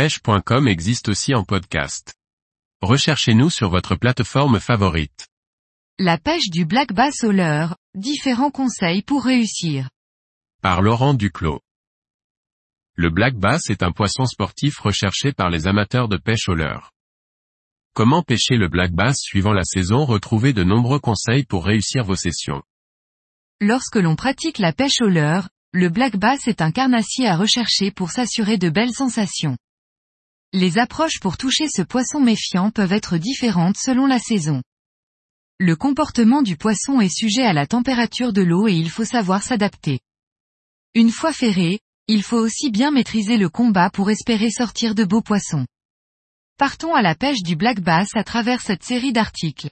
pêche.com existe aussi en podcast. Recherchez-nous sur votre plateforme favorite. La pêche du black bass au leurre, différents conseils pour réussir. Par Laurent Duclos. Le black bass est un poisson sportif recherché par les amateurs de pêche au leurre. Comment pêcher le black bass suivant la saison? Retrouvez de nombreux conseils pour réussir vos sessions. Lorsque l'on pratique la pêche au leurre, le black bass est un carnassier à rechercher pour s'assurer de belles sensations. Les approches pour toucher ce poisson méfiant peuvent être différentes selon la saison. Le comportement du poisson est sujet à la température de l'eau et il faut savoir s'adapter. Une fois ferré, il faut aussi bien maîtriser le combat pour espérer sortir de beaux poissons. Partons à la pêche du black bass à travers cette série d'articles.